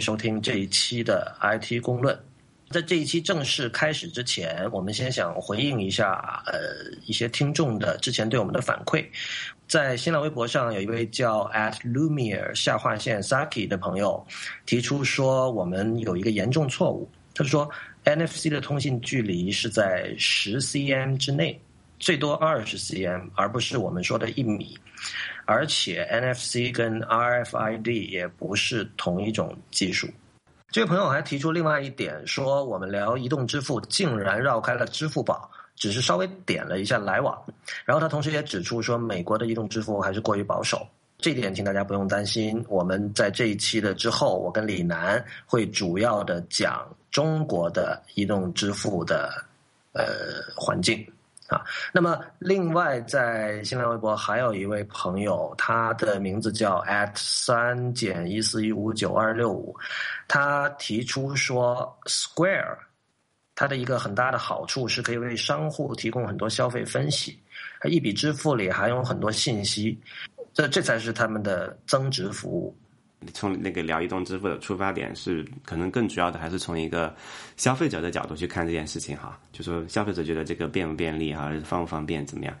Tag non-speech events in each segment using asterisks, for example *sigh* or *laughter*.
收听这一期的 IT 公论。在这一期正式开始之前，我们先想回应一下呃一些听众的之前对我们的反馈。在新浪微博上，有一位叫 at Lumiere 下划线 Saki 的朋友提出说，我们有一个严重错误。他说，NFC 的通信距离是在十 cm 之内，最多二十 cm，而不是我们说的一米。而且 NFC 跟 RFID 也不是同一种技术。这位朋友还提出另外一点，说我们聊移动支付竟然绕开了支付宝，只是稍微点了一下来往。然后他同时也指出说，美国的移动支付还是过于保守。这点请大家不用担心，我们在这一期的之后，我跟李楠会主要的讲中国的移动支付的呃环境。啊，那么另外在新浪微博还有一位朋友，他的名字叫 at 三减一四一五九二六五，他提出说，Square，它的一个很大的好处是可以为商户提供很多消费分析，一笔支付里还有很多信息，这这才是他们的增值服务。从那个聊移动支付的出发点是，可能更主要的还是从一个消费者的角度去看这件事情哈，就说消费者觉得这个便不便利哈，方不方便怎么样？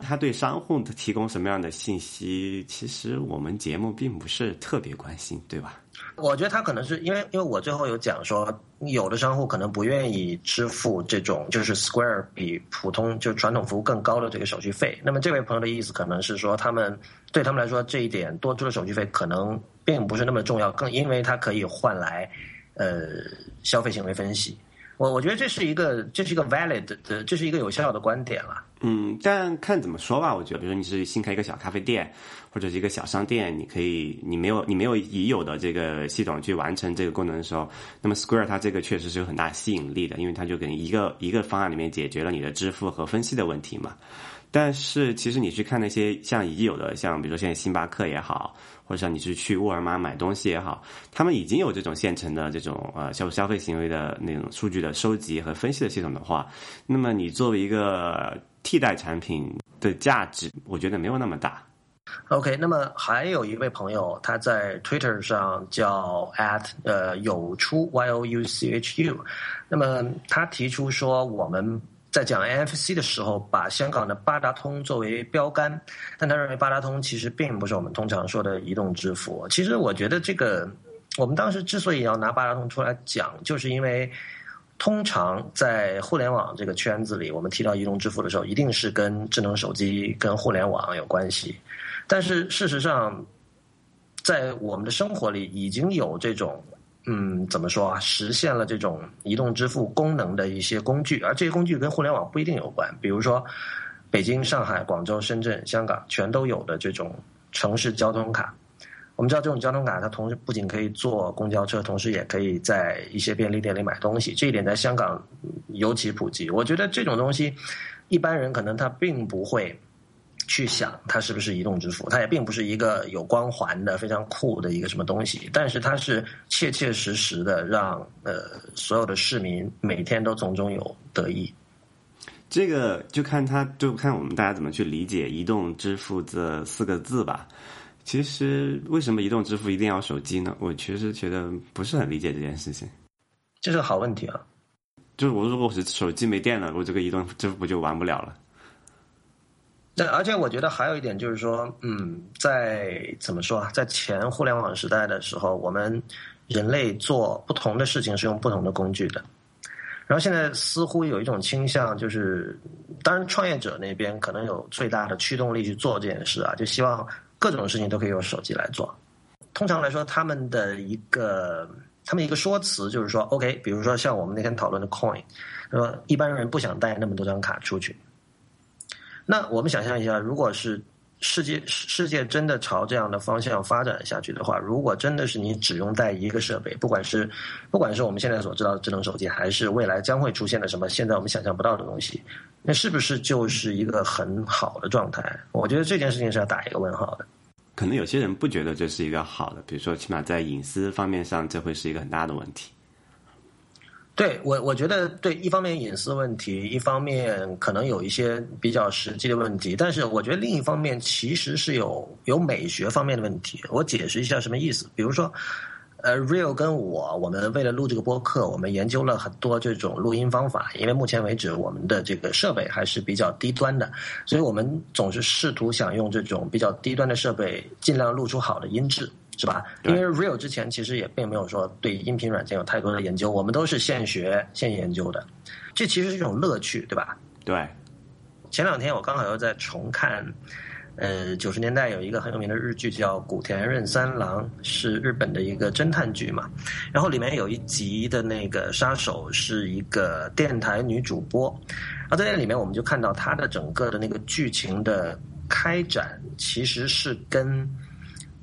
他对商户提供什么样的信息，其实我们节目并不是特别关心，对吧？我觉得他可能是因为，因为我最后有讲说，有的商户可能不愿意支付这种就是 Square 比普通就传统服务更高的这个手续费。那么这位朋友的意思可能是说，他们对他们来说这一点多出的手续费可能并不是那么重要，更因为它可以换来呃消费行为分析。我我觉得这是一个这是一个 valid 的，这是一个有效的观点了。嗯，但看怎么说吧。我觉得，比如说你是新开一个小咖啡店，或者是一个小商店，你可以，你没有你没有已有的这个系统去完成这个功能的时候，那么 Square 它这个确实是有很大吸引力的，因为它就给你一个一个方案里面解决了你的支付和分析的问题嘛。但是其实你去看那些像已有的，像比如说现在星巴克也好，或者像你是去沃尔玛买东西也好，他们已经有这种现成的这种呃消消费行为的那种数据的收集和分析的系统的话，那么你作为一个替代产品的价值，我觉得没有那么大。OK，那么还有一位朋友他在 Twitter 上叫 at 呃有出 Y O U C H U，那么他提出说我们。在讲 NFC 的时候，把香港的八达通作为标杆，但他认为八达通其实并不是我们通常说的移动支付。其实我觉得这个，我们当时之所以要拿八达通出来讲，就是因为通常在互联网这个圈子里，我们提到移动支付的时候，一定是跟智能手机、跟互联网有关系。但是事实上，在我们的生活里已经有这种。嗯，怎么说啊？实现了这种移动支付功能的一些工具，而这些工具跟互联网不一定有关。比如说，北京、上海、广州、深圳、香港全都有的这种城市交通卡。我们知道，这种交通卡它同时不仅可以坐公交车，同时也可以在一些便利店里买东西。这一点在香港尤其普及。我觉得这种东西，一般人可能他并不会。去想它是不是移动支付，它也并不是一个有光环的非常酷的一个什么东西，但是它是切切实实的让呃所有的市民每天都从中有得益。这个就看他就看我们大家怎么去理解“移动支付”这四个字吧。其实为什么移动支付一定要手机呢？我其实觉得不是很理解这件事情。这是个好问题啊！就是我如果是手机没电了，我这个移动支付不就玩不了了？那而且我觉得还有一点就是说，嗯，在怎么说啊，在前互联网时代的时候，我们人类做不同的事情是用不同的工具的。然后现在似乎有一种倾向，就是当然创业者那边可能有最大的驱动力去做这件事啊，就希望各种事情都可以用手机来做。通常来说，他们的一个他们一个说辞就是说，OK，比如说像我们那天讨论的 Coin，说一般人不想带那么多张卡出去。那我们想象一下，如果是世界世界真的朝这样的方向发展下去的话，如果真的是你只用带一个设备，不管是不管是我们现在所知道的智能手机，还是未来将会出现的什么现在我们想象不到的东西，那是不是就是一个很好的状态？我觉得这件事情是要打一个问号的。可能有些人不觉得这是一个好的，比如说起码在隐私方面上，这会是一个很大的问题。对我，我觉得对，一方面隐私问题，一方面可能有一些比较实际的问题，但是我觉得另一方面其实是有有美学方面的问题。我解释一下什么意思。比如说，呃，Real 跟我，我们为了录这个播客，我们研究了很多这种录音方法。因为目前为止，我们的这个设备还是比较低端的，所以我们总是试图想用这种比较低端的设备，尽量录出好的音质，是吧？因为 Real 之前其实也并没有说对音频软件有太多的研究，我们都是现学现研究的。这其实是一种乐趣，对吧？对。前两天我刚好又在重看。呃，九十年代有一个很有名的日剧叫《古田任三郎》，是日本的一个侦探剧嘛。然后里面有一集的那个杀手是一个电台女主播，然后在那里面我们就看到她的整个的那个剧情的开展，其实是跟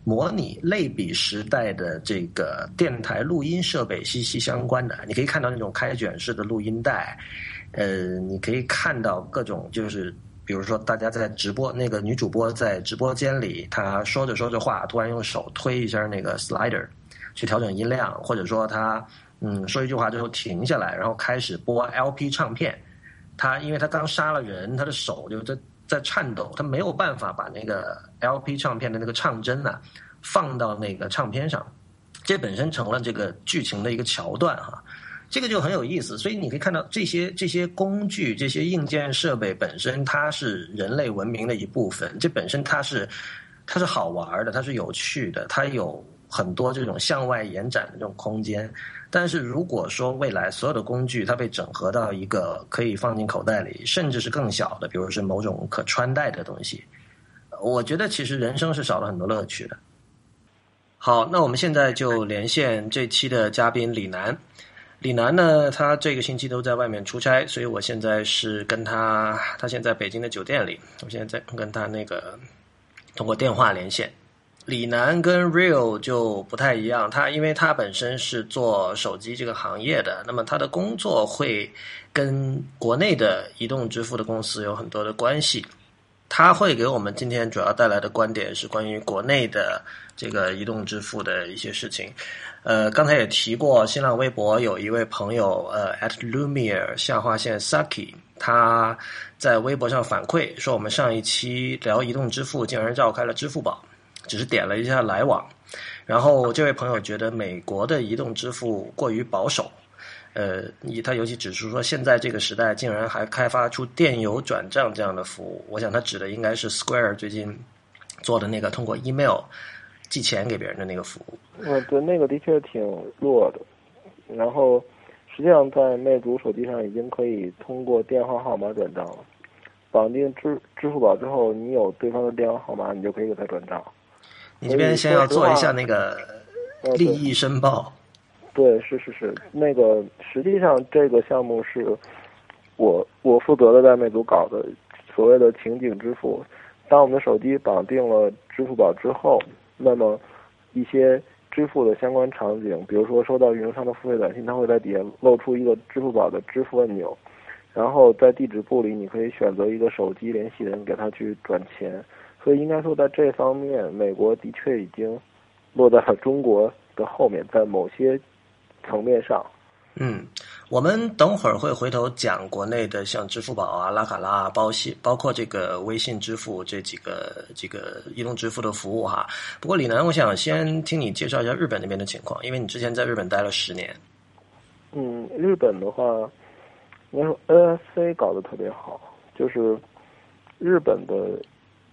模拟类比时代的这个电台录音设备息息相关的。你可以看到那种开卷式的录音带，呃，你可以看到各种就是。比如说，大家在直播，那个女主播在直播间里，她说着说着话，突然用手推一下那个 slider，去调整音量，或者说她嗯说一句话之后停下来，然后开始播 LP 唱片。她因为她刚杀了人，她的手就在在颤抖，她没有办法把那个 LP 唱片的那个唱针呢放到那个唱片上，这本身成了这个剧情的一个桥段哈。这个就很有意思，所以你可以看到这些这些工具、这些硬件设备本身，它是人类文明的一部分。这本身它是它是好玩的，它是有趣的，它有很多这种向外延展的这种空间。但是如果说未来所有的工具它被整合到一个可以放进口袋里，甚至是更小的，比如是某种可穿戴的东西，我觉得其实人生是少了很多乐趣的。好，那我们现在就连线这期的嘉宾李楠。李楠呢，他这个星期都在外面出差，所以我现在是跟他，他现在北京的酒店里，我现在在跟他那个通过电话连线。李楠跟 Real 就不太一样，他因为他本身是做手机这个行业的，那么他的工作会跟国内的移动支付的公司有很多的关系。他会给我们今天主要带来的观点是关于国内的这个移动支付的一些事情。呃，刚才也提过，新浪微博有一位朋友，呃，at Lumiere 下划线 Saki，他在微博上反馈说，我们上一期聊移动支付，竟然绕开了支付宝，只是点了一下来往。然后这位朋友觉得美国的移动支付过于保守，呃，他尤其指出说，现在这个时代竟然还开发出电邮转账这样的服务。我想他指的应该是 Square 最近做的那个通过 email。寄钱给别人的那个服务，嗯，对，那个的确挺弱的。然后，实际上在魅族手机上已经可以通过电话号码转账了。绑定支支付宝之后，你有对方的电话号码，你就可以给他转账。你这边先要做一下那个利益申报。对，是是是，那个实际上这个项目是我我负责的，在魅族搞的所谓的情景支付。当我们的手机绑定了支付宝之后。那么，一些支付的相关场景，比如说收到运营商的付费短信，它会在底下露出一个支付宝的支付按钮，然后在地址簿里，你可以选择一个手机联系人给他去转钱。所以应该说，在这方面，美国的确已经落在了中国的后面，在某些层面上。嗯，我们等会儿会回头讲国内的像支付宝啊、拉卡拉啊、包系，包括这个微信支付这几个这个移动支付的服务哈。不过李楠，我想先听你介绍一下日本那边的情况，因为你之前在日本待了十年。嗯，日本的话，应该说 NFC 搞得特别好，就是日本的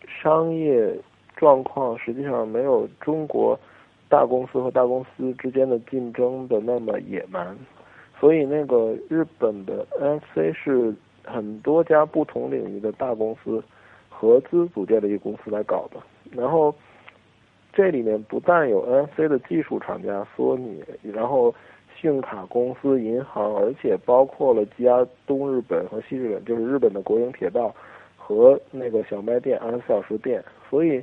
商业状况实际上没有中国大公司和大公司之间的竞争的那么野蛮。所以，那个日本的 NFC 是很多家不同领域的大公司合资组建的一个公司来搞的。然后，这里面不但有 NFC 的技术厂家索尼，然后信用卡公司、银行，而且包括了几家东日本和西日本，就是日本的国营铁道和那个小卖店、二十四小时店。所以，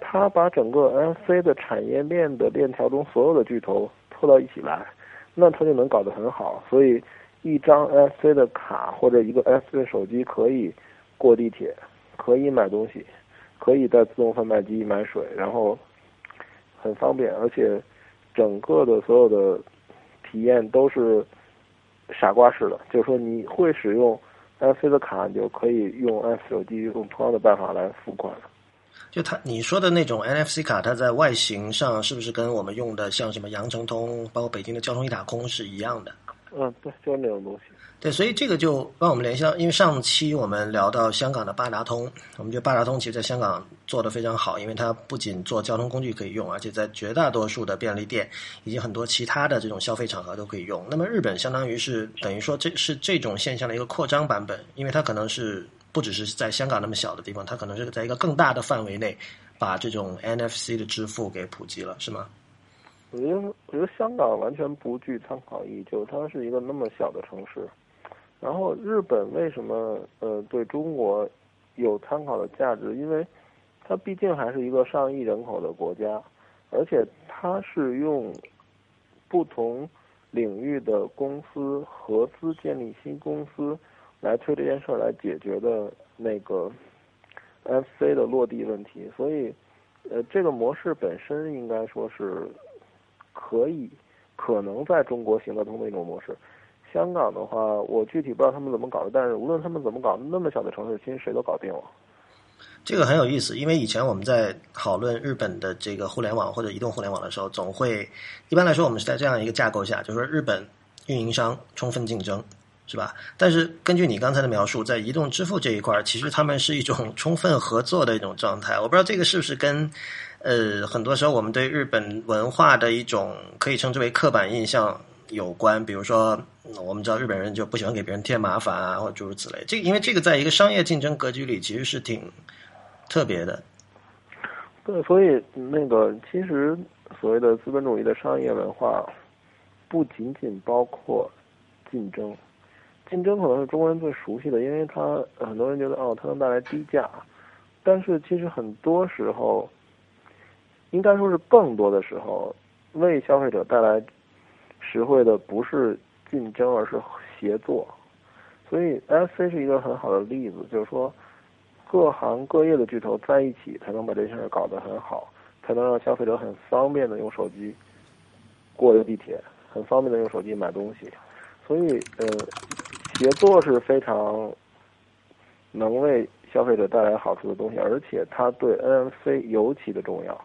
他把整个 NFC 的产业链的链条中所有的巨头凑到一起来。那他就能搞得很好，所以一张 NFC 的卡或者一个 NFC 的手机可以过地铁，可以买东西，可以在自动贩卖机买水，然后很方便，而且整个的所有的体验都是傻瓜式的，就是说你会使用 NFC 的卡，你就可以用 NFC 手机用同样的办法来付款。就它你说的那种 NFC 卡，它在外形上是不是跟我们用的像什么羊城通，包括北京的交通一塔通是一样的？嗯，对，就是那种东西。对，所以这个就让我们联系到，因为上期我们聊到香港的八达通，我们觉得八达通其实在香港做的非常好，因为它不仅做交通工具可以用，而且在绝大多数的便利店以及很多其他的这种消费场合都可以用。那么日本相当于是等于说这是这种现象的一个扩张版本，因为它可能是不只是在香港那么小的地方，它可能是在一个更大的范围内把这种 NFC 的支付给普及了，是吗？我觉得，我觉得香港完全不具参考意义，就是它是一个那么小的城市。然后日本为什么呃对中国有参考的价值？因为它毕竟还是一个上亿人口的国家，而且它是用不同领域的公司合资建立新公司来推这件事儿来解决的那个 FC 的落地问题，所以呃这个模式本身应该说是可以可能在中国行得通的一种模式。香港的话，我具体不知道他们怎么搞的，但是无论他们怎么搞，那么小的城市，其实谁都搞定了。这个很有意思，因为以前我们在讨论日本的这个互联网或者移动互联网的时候，总会一般来说我们是在这样一个架构下，就是说日本运营商充分竞争，是吧？但是根据你刚才的描述，在移动支付这一块，其实他们是一种 *laughs* 充分合作的一种状态。我不知道这个是不是跟呃很多时候我们对日本文化的一种可以称之为刻板印象。有关，比如说，我们知道日本人就不喜欢给别人添麻烦啊，或诸如此类。这因为这个在一个商业竞争格局里，其实是挺特别的。对，所以那个其实所谓的资本主义的商业文化，不仅仅包括竞争，竞争可能是中国人最熟悉的，因为他很多人觉得哦，它能带来低价，但是其实很多时候，应该说是更多的时候，为消费者带来。实惠的不是竞争，而是协作，所以 FC 是一个很好的例子，就是说各行各业的巨头在一起，才能把这件事搞得很好，才能让消费者很方便的用手机过个地铁，很方便的用手机买东西。所以，呃，协作是非常能为消费者带来好处的东西，而且它对 NFC 尤其的重要。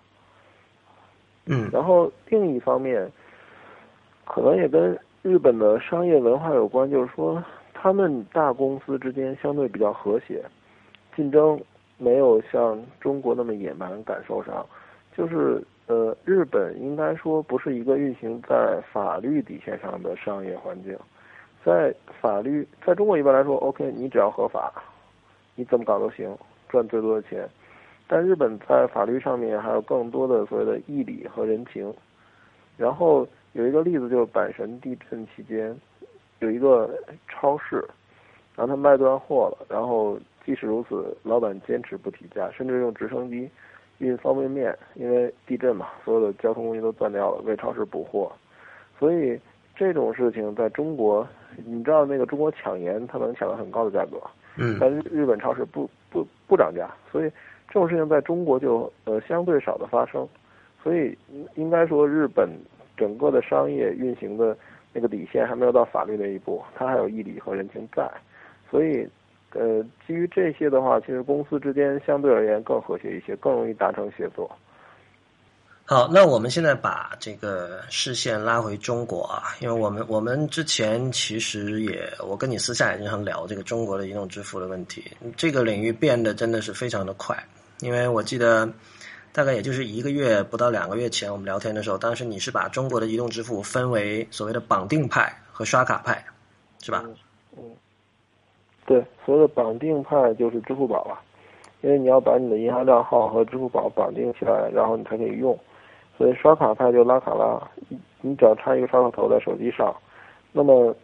嗯，然后另一方面。可能也跟日本的商业文化有关，就是说他们大公司之间相对比较和谐，竞争没有像中国那么野蛮。感受上，就是呃，日本应该说不是一个运行在法律底线上的商业环境，在法律在中国一般来说，OK，你只要合法，你怎么搞都行，赚最多的钱。但日本在法律上面还有更多的所谓的义理和人情，然后。有一个例子就是阪神地震期间，有一个超市，然后他卖断货了，然后即使如此，老板坚持不提价，甚至用直升机运方便面，因为地震嘛，所有的交通工具都断掉了，为超市补货。所以这种事情在中国，你知道那个中国抢盐，它能抢到很高的价格，嗯，但是日本超市不不不涨价，所以这种事情在中国就呃相对少的发生，所以应该说日本。整个的商业运行的那个底线还没有到法律那一步，它还有义理和人情在，所以，呃，基于这些的话，其实公司之间相对而言更和谐一些，更容易达成协作。好，那我们现在把这个视线拉回中国啊，因为我们我们之前其实也，我跟你私下也经常聊这个中国的移动支付的问题，这个领域变得真的是非常的快，因为我记得。大概也就是一个月不到两个月前，我们聊天的时候，当时你是把中国的移动支付分为所谓的绑定派和刷卡派，是吧？嗯，对，所谓的绑定派就是支付宝了，因为你要把你的银行账号和支付宝绑定起来，然后你才可以用。所以刷卡它就拉卡拉，你只要插一个刷卡头在手机上，那么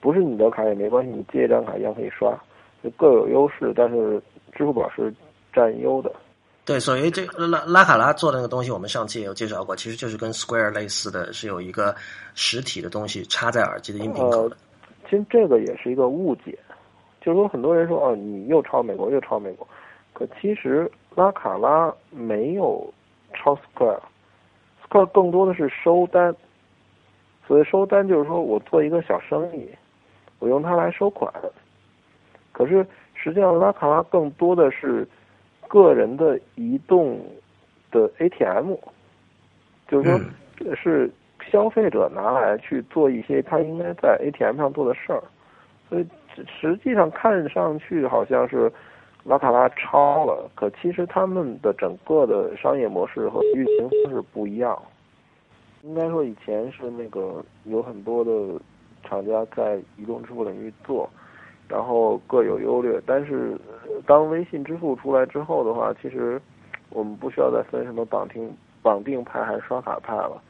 不是你的卡也没关系，你借一张卡一样可以刷，就各有优势，但是支付宝是占优的。对，所以这拉拉卡拉做的那个东西，我们上期也有介绍过，其实就是跟 Square 类似的是有一个实体的东西插在耳机的音频口的。其实这个也是一个误解，就是说很多人说哦，你又抄美国又抄美国，可其实拉卡拉没有抄 Square，Square 更多的是收单。所谓收单就是说我做一个小生意，我用它来收款。可是实际上拉卡拉更多的是。个人的移动的 ATM，就是说是消费者拿来去做一些他应该在 ATM 上做的事儿，所以实际上看上去好像是拉卡拉超了，可其实他们的整个的商业模式和运行方式不一样。应该说以前是那个有很多的厂家在移动支付领域做。然后各有优劣，但是当微信支付出来之后的话，其实我们不需要再分什么绑定绑定派还是刷卡派了。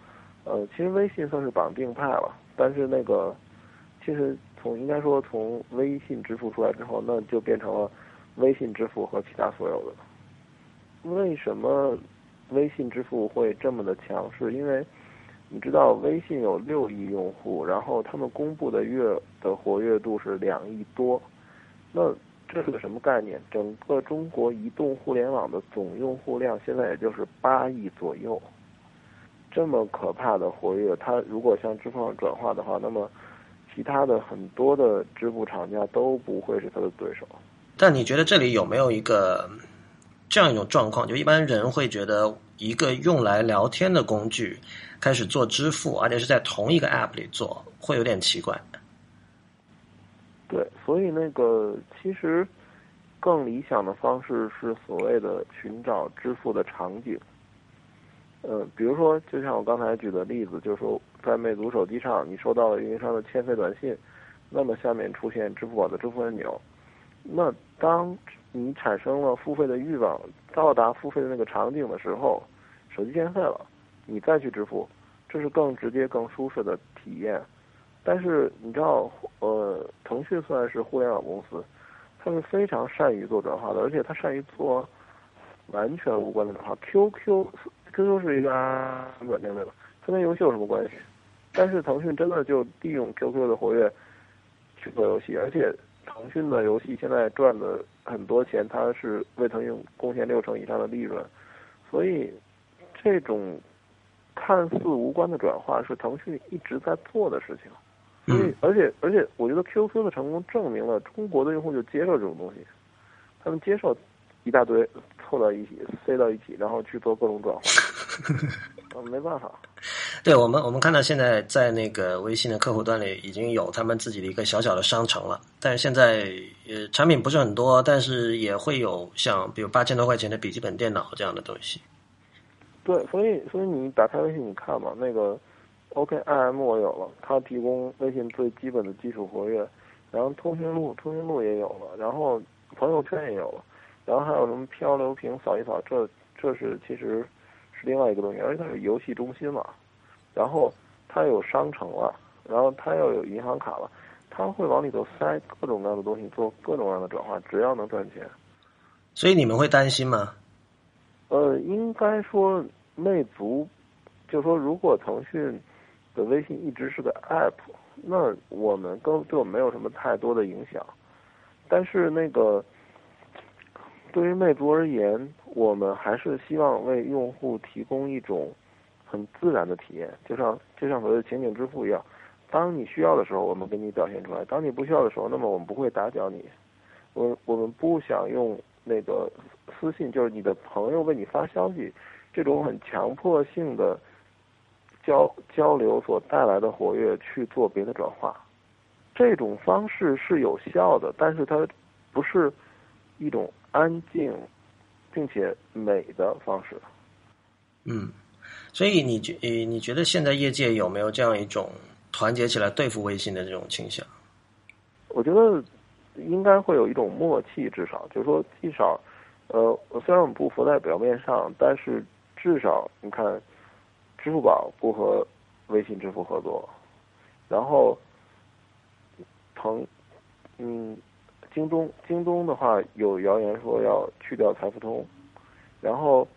呃，其实微信算是绑定派了，但是那个其实从应该说从微信支付出来之后，那就变成了微信支付和其他所有的。为什么微信支付会这么的强势？因为你知道微信有六亿用户，然后他们公布的月的活跃度是两亿多，那这是个什么概念？整个中国移动互联网的总用户量现在也就是八亿左右，这么可怕的活跃，它如果向支付上转化的话，那么其他的很多的支付厂家都不会是它的对手。但你觉得这里有没有一个这样一种状况？就一般人会觉得一个用来聊天的工具。开始做支付，而且是在同一个 App 里做，会有点奇怪。对，所以那个其实更理想的方式是所谓的寻找支付的场景。呃，比如说，就像我刚才举的例子，就是说，在魅族手机上，你收到了运营商的欠费短信，那么下面出现支付宝的支付按钮。那当你产生了付费的欲望，到达付费的那个场景的时候，手机欠费了。你再去支付，这是更直接、更舒适的体验。但是你知道，呃，腾讯算是互联网公司，他们非常善于做转化的，而且他善于做完全无关的转化。QQ，QQ 是一个软件对吧？它跟游戏有什么关系？但是腾讯真的就利用 QQ 的活跃去做游戏，而且腾讯的游戏现在赚的很多钱，它是为腾讯贡献六成以上的利润，所以这种。看似无关的转化是腾讯一直在做的事情，所以而且而且，我觉得 QQ 的成功证明了中国的用户就接受这种东西，他们接受一大堆凑到一起塞到一起，然后去做各种转化，*laughs* 没办法。对我们，我们看到现在在那个微信的客户端里已经有他们自己的一个小小的商城了，但是现在呃产品不是很多，但是也会有像比如八千多块钱的笔记本电脑这样的东西。对，所以所以你打开微信，你看嘛，那个 OKIM 我有了，它提供微信最基本的基础活跃，然后通讯录通讯录也有了，然后朋友圈也有了，然后还有什么漂流瓶扫一扫，这这是其实是另外一个东西，而且它是游戏中心嘛，然后他有商城了，然后他又有银行卡了，他会往里头塞各种各样的东西，做各种各样的转化，只要能赚钱。所以你们会担心吗？呃，应该说。魅族，就说如果腾讯的微信一直是个 App，那我们跟对我们没有什么太多的影响。但是那个对于魅族而言，我们还是希望为用户提供一种很自然的体验，就像就像所谓的情景支付一样。当你需要的时候，我们给你表现出来；当你不需要的时候，那么我们不会打搅你。我我们不想用那个私信，就是你的朋友为你发消息。这种很强迫性的交交流所带来的活跃去做别的转化，这种方式是有效的，但是它不是一种安静并且美的方式。嗯，所以你觉你觉得现在业界有没有这样一种团结起来对付微信的这种倾向？我觉得应该会有一种默契，至少就是说，至少呃，虽然我们不浮在表面上，但是。至少你看，支付宝不和微信支付合作，然后腾嗯，京东京东的话有谣言说要去掉财付通，然后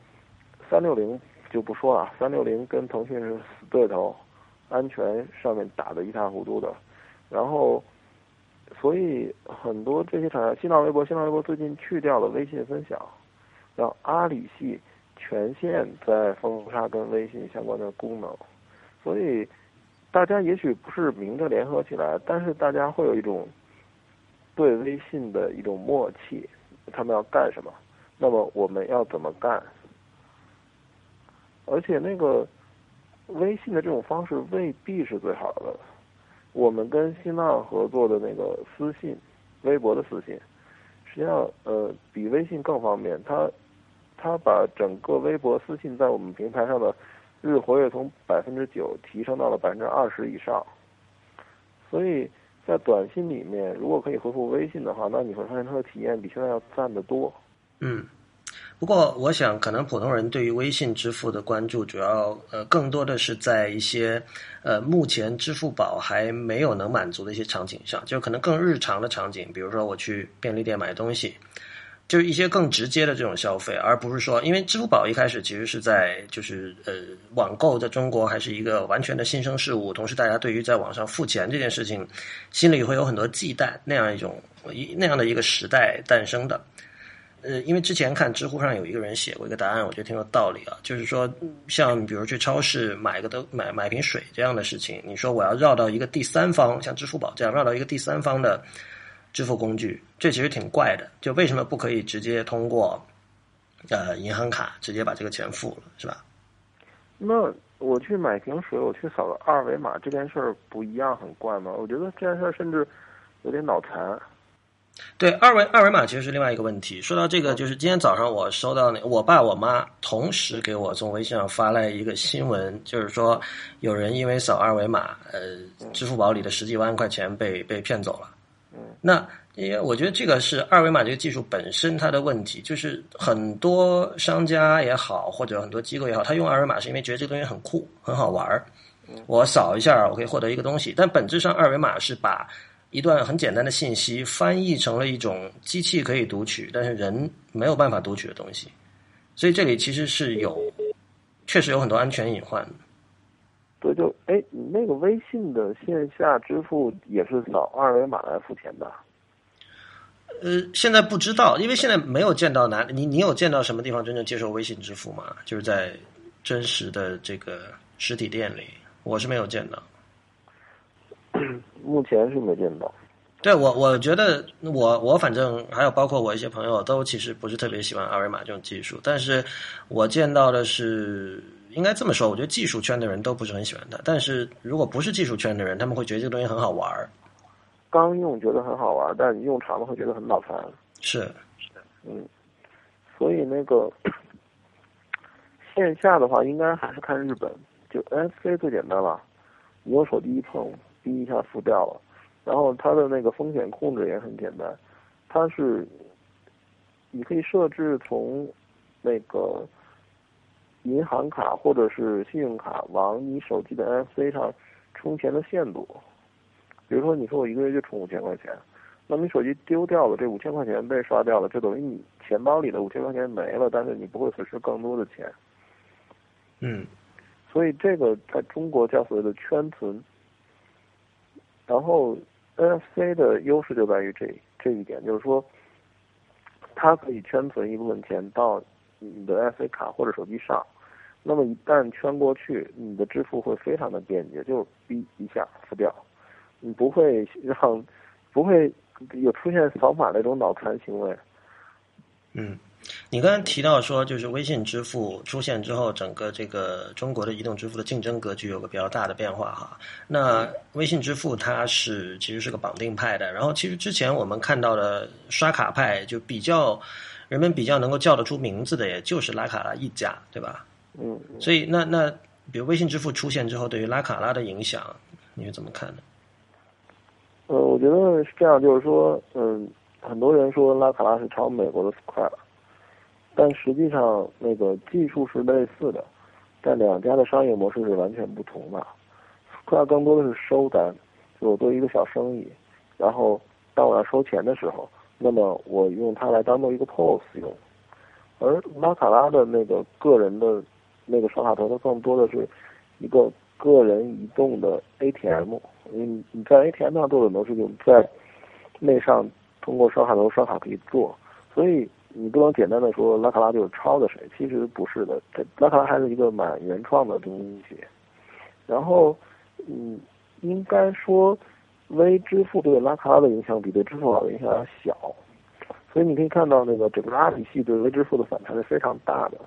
三六零就不说了，三六零跟腾讯是死对头，安全上面打得一塌糊涂的，然后所以很多这些厂家，新浪微博新浪微博最近去掉了微信分享，让阿里系。全线在封杀跟微信相关的功能，所以大家也许不是明着联合起来，但是大家会有一种对微信的一种默契，他们要干什么？那么我们要怎么干？而且那个微信的这种方式未必是最好的。我们跟新浪合作的那个私信，微博的私信，实际上呃比微信更方便。它它把整个微博私信在我们平台上的日活跃从百分之九提升到了百分之二十以上。所以在短信里面，如果可以回复微信的话，那你会发现它的体验比现在要赞得多。嗯。不过，我想可能普通人对于微信支付的关注，主要呃更多的是在一些呃目前支付宝还没有能满足的一些场景上，就可能更日常的场景，比如说我去便利店买东西，就是一些更直接的这种消费，而不是说，因为支付宝一开始其实是在就是呃网购在中国还是一个完全的新生事物，同时大家对于在网上付钱这件事情心里会有很多忌惮，那样一种一那样的一个时代诞生的。呃，因为之前看知乎上有一个人写过一个答案，我觉得挺有道理啊。就是说，像比如去超市买个都买买瓶水这样的事情，你说我要绕到一个第三方，像支付宝这样绕到一个第三方的支付工具，这其实挺怪的。就为什么不可以直接通过呃银行卡直接把这个钱付了，是吧？那我去买瓶水，我去扫个二维码，这件事儿不一样很怪吗？我觉得这件事儿甚至有点脑残。对二维二维码其实是另外一个问题。说到这个，就是今天早上我收到那我爸我妈同时给我从微信上发来一个新闻，就是说有人因为扫二维码，呃，支付宝里的十几万块钱被被骗走了。嗯，那因为我觉得这个是二维码这个技术本身它的问题，就是很多商家也好，或者很多机构也好，他用二维码是因为觉得这个东西很酷很好玩儿，我扫一下我可以获得一个东西，但本质上二维码是把。一段很简单的信息翻译成了一种机器可以读取，但是人没有办法读取的东西，所以这里其实是有，确实有很多安全隐患。对，就哎，你那个微信的线下支付也是扫二维码来付钱的？呃，现在不知道，因为现在没有见到哪，你你有见到什么地方真正接受微信支付吗？就是在真实的这个实体店里，我是没有见到。*clears throat* 目前是没见到。对我，我觉得我我反正还有包括我一些朋友都其实不是特别喜欢二维码这种技术，但是我见到的是应该这么说，我觉得技术圈的人都不是很喜欢它。但是如果不是技术圈的人，他们会觉得这个东西很好玩儿。刚用觉得很好玩，但你用长了会觉得很脑残。是，是的，嗯。所以那个线下的话，应该还是看日本，就 NFC 最简单了，你用手机一碰。滴一下付掉了，然后它的那个风险控制也很简单，它是你可以设置从那个银行卡或者是信用卡往你手机的 NFC 上充钱的限度。比如说，你说我一个月就充五千块钱，那你手机丢掉了，这五千块钱被刷掉了，就等于你钱包里的五千块钱没了，但是你不会损失更多的钱。嗯，所以这个在中国叫所谓的圈存。然后，NFC 的优势就在于这这一点，就是说，它可以圈存一部分钱到你的 NFC 卡或者手机上，那么一旦圈过去，你的支付会非常的便捷，就是哔一下付掉，你不会让不会有出现扫码那种脑残行为。嗯。你刚才提到说，就是微信支付出现之后，整个这个中国的移动支付的竞争格局有个比较大的变化哈。那微信支付它是其实是个绑定派的，然后其实之前我们看到的刷卡派就比较人们比较能够叫得出名字的，也就是拉卡拉一家，对吧？嗯。所以那那比如微信支付出现之后，对于拉卡拉的影响，你是怎么看的？呃，我觉得是这样，就是说，嗯，很多人说拉卡拉是抄美国的 Square。但实际上，那个技术是类似的，但两家的商业模式是完全不同的。Square 更多的是收单，就我做一个小生意，然后当我要收钱的时候，那么我用它来当做一个 POS 用。而拉卡拉的那个个人的那个刷卡头，它更多的是一个个人移动的 ATM。你你在 ATM 上做很多事情，在那上通过刷卡头刷卡可以做，所以。你不能简单的说拉卡拉就是抄的谁，其实不是的，这拉卡拉还是一个蛮原创的东西。然后，嗯，应该说，微支付对拉卡拉的影响比对支付宝的影响要小。所以你可以看到那个整个阿里系对微支付的反弹是非常大的。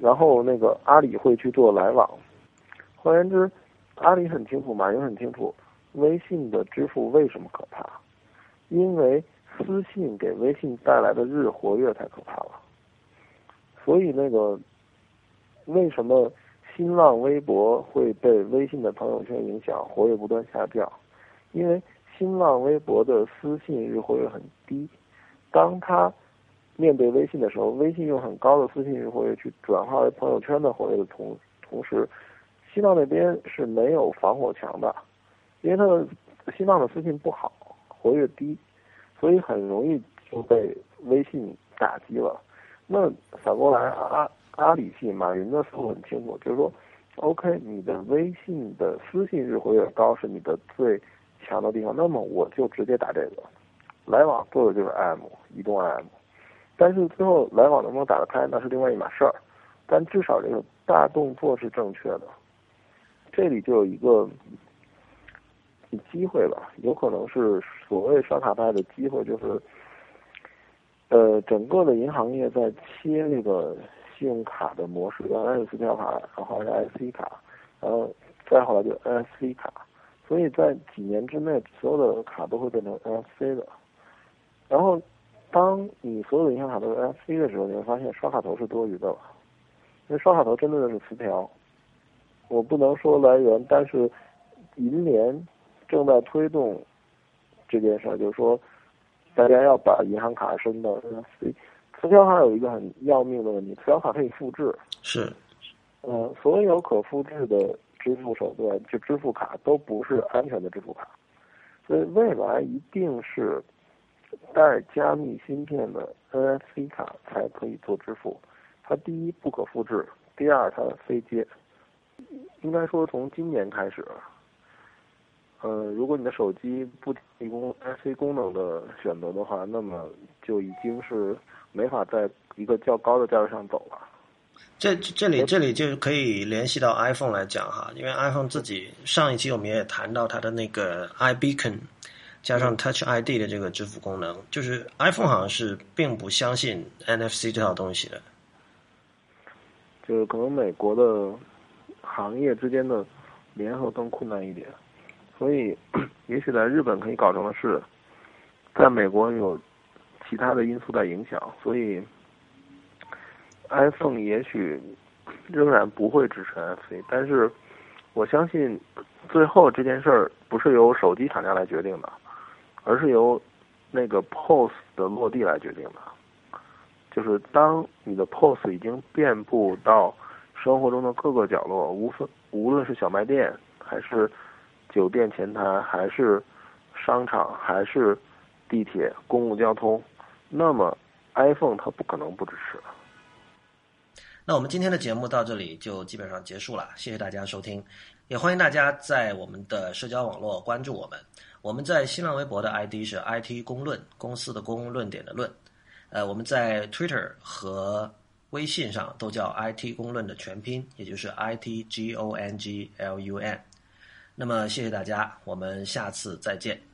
然后那个阿里会去做来往，换言之，阿里很清楚，马云很清楚，微信的支付为什么可怕？因为私信给微信带来的日活跃太可怕了。所以那个为什么新浪微博会被微信的朋友圈影响，活跃不断下降？因为新浪微博的私信日活跃很低，当他面对微信的时候，微信用很高的私信日活跃去转化为朋友圈的活跃的同同时，新浪那边是没有防火墙的，因为它的新浪的私信不好，活跃低，所以很容易就被微信打击了。那反过来，阿阿里系马云的思路很清楚，就是说，OK，你的微信的私信日活跃高是你的最强的地方，那么我就直接打这个，来往做的就是 M，移动 M。但是最后来往能不能打得开，那是另外一码事儿。但至少这个大动作是正确的。这里就有一个机会吧，有可能是所谓刷卡派的机会，就是呃，整个的银行业在切那个信用卡的模式，原来是磁条卡，然后是 IC 卡，然后再后来就 NFC 卡，所以在几年之内，所有的卡都会变成 NFC 的，然后。当你所有的银行卡都是 NFC 的时候，你会发现刷卡头是多余的了，因为刷卡头针对的是磁条。我不能说来源，但是银联正在推动这件事儿，就是说大家要把银行卡升到 NFC。磁条卡有一个很要命的问题，磁条卡可以复制。是。嗯，所有可复制的支付手段，就支付卡都不是安全的支付卡，所以未来一定是。带加密芯片的 NFC 卡才可以做支付，它第一不可复制，第二它非接。应该说从今年开始，呃，如果你的手机不提供 NFC 功能的选择的话，那么就已经是没法在一个较高的价位上走了。这这里这里就可以联系到 iPhone 来讲哈，因为 iPhone 自己上一期我们也谈到它的那个 iBeacon。加上 Touch ID 的这个支付功能，就是 iPhone 好像是并不相信 NFC 这套东西的。就是可能美国的行业之间的联合更困难一点，所以 *clears throat* 也许在日本可以搞成的事，在美国有其他的因素在影响，所以 iPhone 也许仍然不会支持 NFC，但是我相信最后这件事儿不是由手机厂家来决定的。而是由那个 POS 的落地来决定的，就是当你的 POS 已经遍布到生活中的各个角落，无分无论是小卖店，还是酒店前台，还是商场，还是地铁、公共交通，那么 iPhone 它不可能不支持。那我们今天的节目到这里就基本上结束了，谢谢大家收听，也欢迎大家在我们的社交网络关注我们。我们在新浪微博的 ID 是 IT 公论，公司的公，论点的论。呃，我们在 Twitter 和微信上都叫 IT 公论的全拼，也就是 IT G O N G L U N。那么，谢谢大家，我们下次再见。